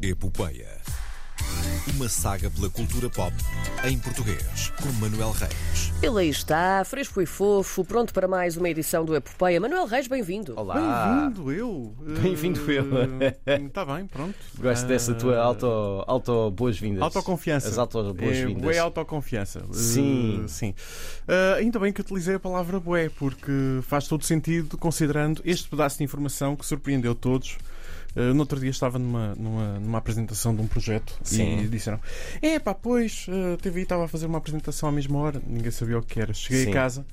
Epopeia. Uma saga pela cultura pop em português, com Manuel Reis. Ele aí está, fresco e fofo, pronto para mais uma edição do Epopeia. Manuel Reis, bem-vindo. Olá! Bem-vindo eu. Bem-vindo eu. Está bem, pronto. Gosto dessa tua auto, auto boas-vindas. Autoconfiança. As auto boas-vindas. É, bué autoconfiança. Sim. Uh, sim. Uh, ainda bem que utilizei a palavra bué, porque faz todo sentido considerando este pedaço de informação que surpreendeu todos. Uh, no outro dia estava numa, numa, numa apresentação de um projeto Sim. e disseram: É pá, pois, uh, a TVI estava a fazer uma apresentação à mesma hora, ninguém sabia o que era. Cheguei Sim. a casa,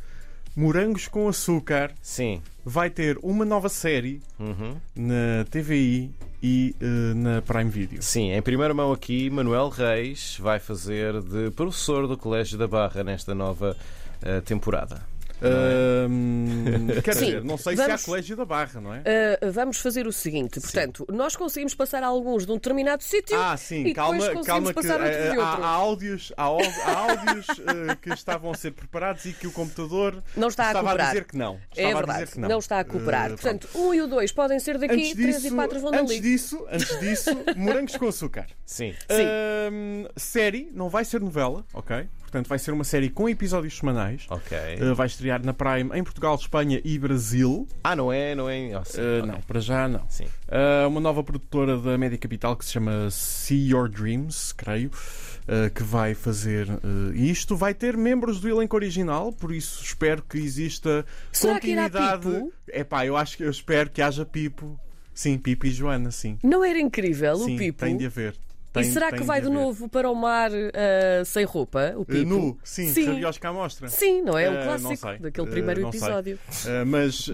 morangos com açúcar, Sim. vai ter uma nova série Uhum. na TVI e uh, na Prime Video. Sim, em primeira mão aqui, Manuel Reis vai fazer de professor do Colégio da Barra nesta nova eh, temporada. Ahm, quer Sim. dizer, não sei Vamos- se há colégio da Barra, não é? Uh, vamos fazer o seguinte, portanto, nós conseguimos passar alguns de um determinado sítio Ah, sim, e calma, calma que há, há áudios, há, áudios eh, que estavam a ser preparados e que o computador Não está a estava cooperar. dizer que não. É Estava a verdade, dizer que não. não. está a cooperar. Eh, Portanto, um e o dois podem ser daqui, antes três e quatro vão antes dali. disso, antes disso, morangos com açúcar. Sim. Sim. Série, não vai ser novela, ok? Portanto, vai ser uma série com episódios semanais. Ok. Eh, vai estrear na Prime em Portugal, Espanha e Brasil. Ah, não é? Não é? Oh, sim. Eh, ok. Não, para já não. Sim. Uh, uma nova produtora da Média Capital que se chama See Your Dreams, creio, uh, que vai fazer uh, isto. Vai ter membros do elenco original, por isso espero que exista Será que irá continuidade. Pipo? É pá, eu acho que eu espero que haja Pipo. Sim, Pipo e Joana, sim. Não era incrível sim, o Pipo? tem de haver. E Tem- será tem que vai de haver. novo para o mar uh, sem roupa, o Uh, nu, sim, Sim. rabiosca à mostra. Sim, não é? O Uh, não clássico sei. daquele Uh, primeiro episódio. Uh, mas uh,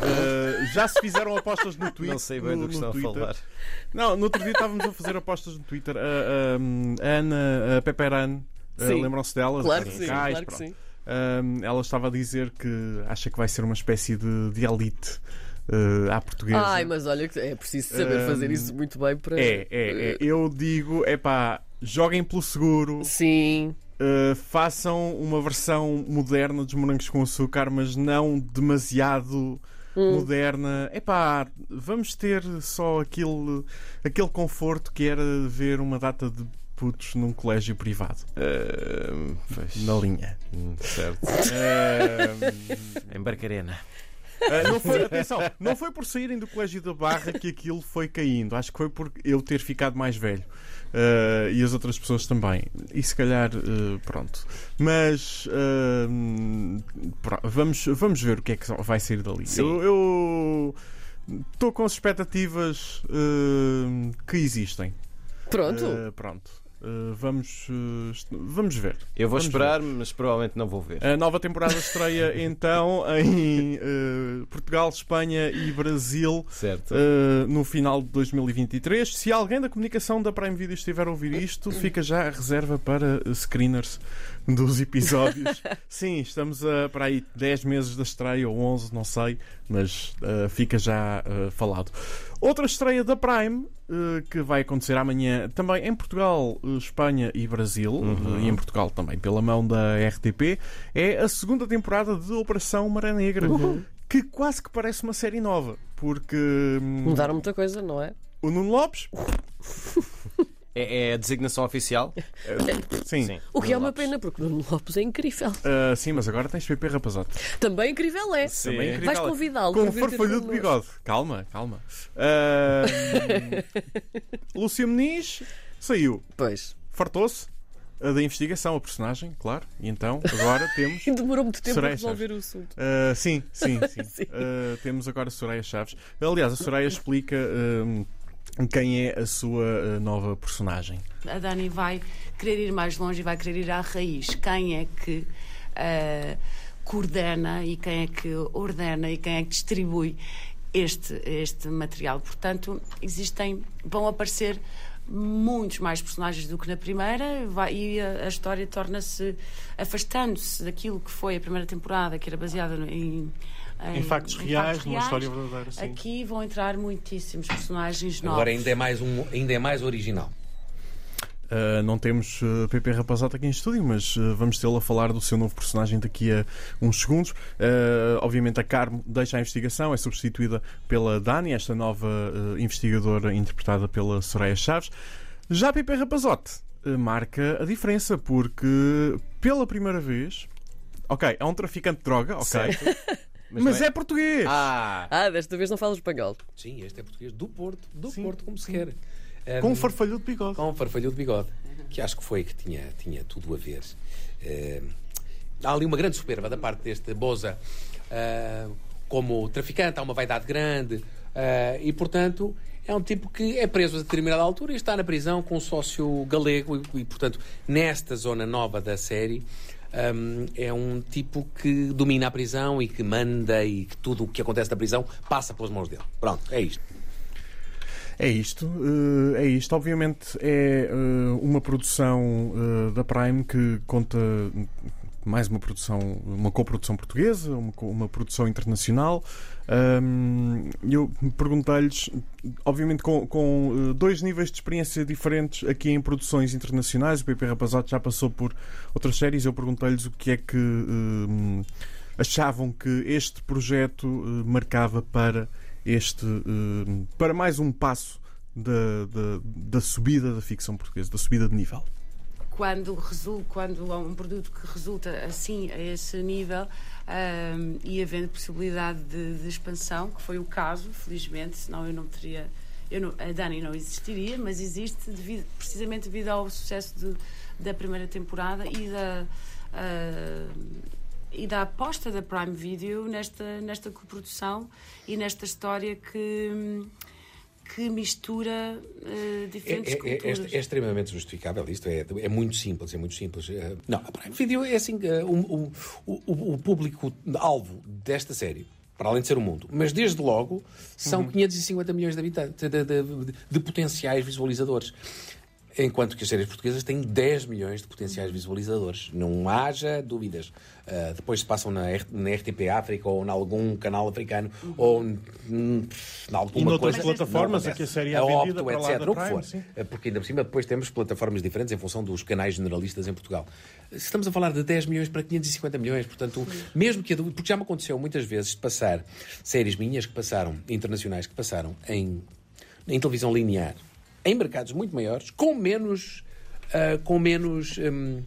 já se fizeram apostas no Twitter. Não sei bem no, do que estão a falar. Não, no outro dia estávamos a fazer apostas no Twitter. A, a- a Ana a Peperan, uh, lembram-se dela? Claro que sim, Cais, claro que pronto. sim. Um, ela estava a dizer que acha que vai ser uma espécie de, de elite uh, à portuguesa. Ai, mas olha, que é preciso saber Um, fazer isso muito bem para. É, é, é. Eu digo, é pá, joguem pelo seguro, Sim. uh, façam uma versão moderna dos morangos com açúcar, mas não demasiado Hum. moderna. É pá, vamos ter só aquele, aquele conforto que era ver uma data de putos num colégio privado. Eh, pois. Na linha. Hum, Certo. Uh, Em Barcarena. Uh, não foi, atenção, não foi por saírem do Colégio da Barra que aquilo foi caindo. Acho que foi por eu ter ficado mais velho. Uh, e as outras pessoas também. E se calhar, uh, pronto. Mas uh, pro- vamos, vamos ver o que é que vai sair dali. Sim. Eu estou com as expectativas que existem. Pronto. Pronto. Uh, vamos, uh, vamos ver. Eu vou Vamos esperar, mas provavelmente não vou ver. A nova temporada estreia então em uh, Portugal, Espanha e Brasil Certo. uh, no final de 2023. Se alguém da comunicação da Prime Video estiver a ouvir isto, fica já a reserva para screeners dos episódios. Sim, estamos a, para aí 10 meses da estreia ou 11, não sei, mas uh, fica já uh, falado. Outra estreia da Prime uh, que vai acontecer amanhã também em Portugal, uh, Espanha e Brasil, Uhum. uh, e em Portugal também pela mão da RTP, é a segunda temporada de Operação Maré Negra. Que quase que parece uma série nova, porque hum, Mudaram muita coisa, não é? o Nuno Lopes, É, é a designação oficial? sim, Sim. O que é Nuno uma Lopes. pena, porque o Nuno Lopes é incrível. Uh, sim, mas agora tens PP Rapazote. Também incrível é. Sim. Também é incrível. Vais convidá-lo Com um farfalhudo de bigode. Calma, calma. Uh, Lúcia Meniz saiu. Pois. Fartou-se uh, da investigação, a personagem, claro. E então, agora temos. E demorou muito tempo Soraya a resolver o assunto. Uh, sim, sim, sim. Sim. Uh, temos agora a Soraya Chaves. Aliás, a Soraya explica um, quem é a sua uh, nova personagem. A Dani vai querer ir mais longe e vai querer ir à raiz. Quem é que coordena e quem é que ordena e quem é que distribui este, este material. Portanto, existem, vão aparecer muitos mais personagens do que na primeira vai- e a, a história torna-se afastando-se daquilo que foi a primeira temporada, que era baseada no- em, Em factos reais, factos numa reais. história verdadeira, sim. Aqui vão entrar muitíssimos personagens novos. Agora ainda é mais, um, ainda é mais original. Uh, não temos uh, PP Rapazata aqui em estúdio, mas uh, vamos tê-lo a falar do seu novo personagem daqui a uns segundos. Uh, obviamente, a Carmo deixa a investigação, é substituída pela Dani, esta nova uh, investigadora interpretada pela Soraya Chaves. Já Pipe Rapazote marca a diferença porque pela primeira vez, ok, é um traficante de droga, ok, mas, não é... português. Ah! Ah, desta vez não fala espanhol. Sim, este é português do Porto, do Sim. Porto, como se quer. Com Um, um farfalho de bigode. com um farfalho de bigode, que acho que foi que tinha, tinha tudo a ver. Eh, há ali uma grande soberba da parte deste Boza ah, como traficante, há uma vaidade grande ah, e, portanto, é um tipo que é preso a determinada altura e está na prisão com um sócio galego e, e, portanto, nesta zona nova da série. hum, é um tipo que domina a prisão e que manda e que tudo o que acontece na prisão passa pelas mãos dele. Pronto, é isto. É isto, eh, é isto. Obviamente é eh, uma produção eh, da Prime que conta mais uma produção, uma coprodução portuguesa, uma, uma produção internacional. Eu perguntei-lhes, obviamente com, com, dois níveis de experiência diferentes aqui em produções internacionais. O PP Rapazote já passou por outras séries. Eu perguntei-lhes o que é que hum, achavam que este projeto marcava para este eh, para mais um passo da, da, da subida da ficção portuguesa, da subida de nível. quando, resul- quando há um produto que resulta assim a esse nível ahm, e havendo possibilidade de, de expansão, que foi o caso, felizmente, senão eu não teria. Eu não- a Dani não existiria, mas existe devido- precisamente devido ao sucesso de- da primeira temporada e da. ah, e da aposta da Prime Video nesta, nesta coprodução e nesta história que, que mistura eh, É, diferentes é- é- culturas. é- é extremamente justificável isto, é, é muito simples, é muito simples. Eh, Não, a Prime Video é assim, eh, o, o, o, o público-alvo desta série, para além de ser o mundo, mas desde logo são 550 milhões de habitantes, de, de- de- de potenciais visualizadores. Enquanto que as séries portuguesas têm 10 milhões de potenciais visualizadores. Não haja dúvidas. Uh, depois se passam na, R- na RTP África ou em algum canal africano ou em em alguma E noutras coisa. plataformas Não a que a série é A vendida Opto, para lá etc. da Prime, for. sim. Uh, Porque ainda por cima depois temos plataformas diferentes em função dos canais generalistas em Portugal. Estamos a falar de 10 milhões para 550 milhões, portanto, mesmo que a dúvida, porque já me aconteceu muitas vezes de passar séries minhas que passaram, internacionais que passaram em, em televisão linear, em mercados muito maiores, com menos, ah, com menos hum,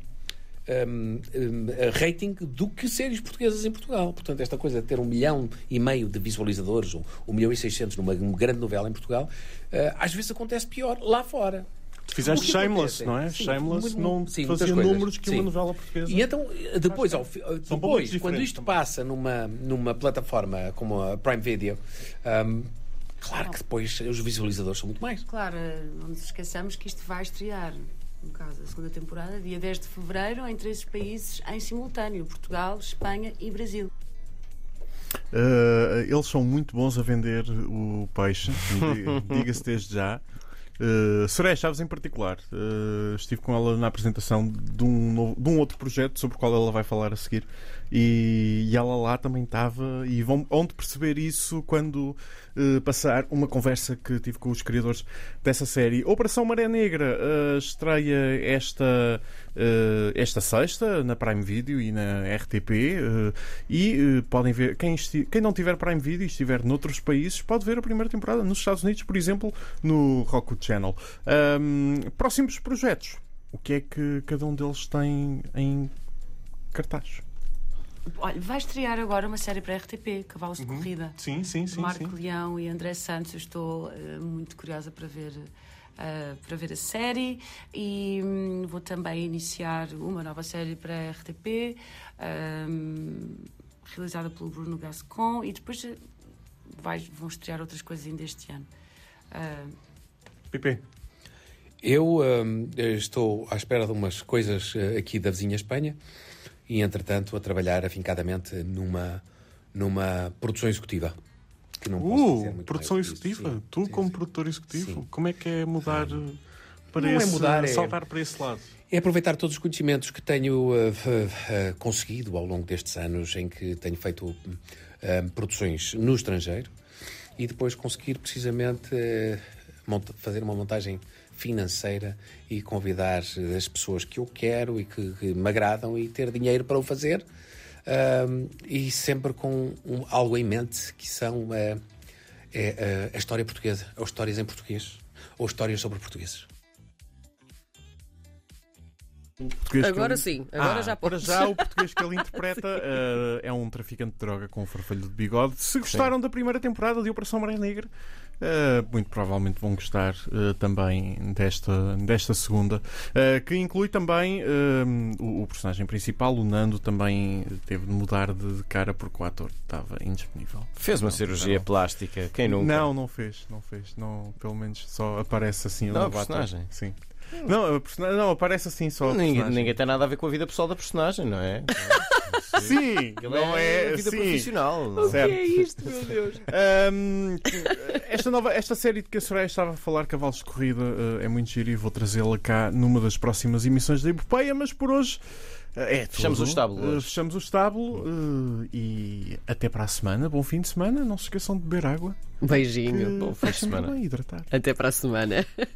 hum, hum, rating do que séries portuguesas em Portugal. Portanto, esta coisa de ter um milhão e meio de visualizadores, ou um milhão e seiscentos numa grande novela em Portugal, ah, às vezes acontece pior lá fora. Fizeste O que Shameless, acontece? não é? Sim, Shameless muito- não sim, fazia números que uma Sim. novela portuguesa. E então, depois, ao São depois quando isto também. passa numa, numa plataforma como a Prime Video, hum, claro que depois os visualizadores são muito mais. Claro, eh, não nos esqueçamos que isto vai estrear, no caso, a segunda temporada, dia 10 de fevereiro, em três países em simultâneo: Portugal, Espanha e Brasil. Uh, eles são muito bons a vender o peixe, di- diga-se desde já. Uh, Soraya Chaves, em particular, uh, estive com ela na apresentação de um, novo- de um outro projeto sobre o qual ela vai falar a seguir. E, e ela lá também estava. E vão onde perceber isso quando uh, passar uma conversa que tive com os criadores dessa série. Operação Maré Negra uh, estreia esta, uh, esta sexta na Prime Video e na RTP. e podem ver, quem, quem não tiver Prime Video e estiver noutros países, pode ver a primeira temporada nos Estados Unidos, por exemplo, no Roku Channel. Um, próximos projetos. O que é que cada um deles tem em cartaz? Olha, vai estrear agora uma série para a RTP, Cavalos de Corrida. Sim, sim, sim. Marco Leão e André Santos. Eu estou eh, muito curiosa para ver, eh, para ver a série e hum, vou também iniciar uma nova série para a RTP, hum, realizada pelo Bruno Gascon e depois eh, vai- vão estrear outras coisas ainda este ano. Ah, Pipe. Eu hum, estou à espera de umas coisas aqui da vizinha Espanha e, entretanto, a trabalhar afincadamente numa, numa produção executiva. Que não Uh, produção executiva. Sim, tu, sim, como sim. produtor executivo, como é que é mudar uh, para Não é esse. mudar, é- saltar para esse lado? É aproveitar todos os conhecimentos que tenho eh, f- eh, conseguido ao longo destes anos em que tenho feito eh, produções no estrangeiro e depois conseguir precisamente eh, fazer uma montagem financeira e convidar as pessoas que eu quero e que, que me agradam e ter dinheiro para o fazer e sempre com um- algo em mente que são eh, é, eh, a história portuguesa ou histórias em português ou histórias sobre portugueses. Agora ele- sim, agora Ah, já Para podes. já, o português que ele interpreta eh, é um traficante de droga com um farfalho de bigode. Se gostaram da primeira temporada de Operação Maré Negra, eh, muito provavelmente vão gostar eh, também desta, desta segunda, eh, que inclui também o, o personagem principal, o Nando, também teve de mudar de cara porque o ator estava indisponível. Fez uma cirurgia não. plástica. Quem nunca? Não, não fez, não fez. Não, pelo menos só aparece assim o Não, novo a ator. personagem. Sim. Não, a persona- não, aparece assim só. a Ninguém, personagem. ninguém tem nada a ver com a vida pessoal da personagem, não é? Sim, Aquilo não é, a vida sim. profissional. não é? Certo. é isto, meu Deus? Ahm, esta, nova, esta série de que a Soraya estava a falar, Cavalos de Corrida, eh, é muito giro e vou trazê-la cá numa das próximas emissões da Epopeia, mas por hoje eh, é tudo. Fechamos o estábulo hoje. fechamos o estábulo e até para a semana. Bom fim de semana. Não se esqueçam de beber água. Beijinho. que Bom fim de semana. hidratar. Até para a semana.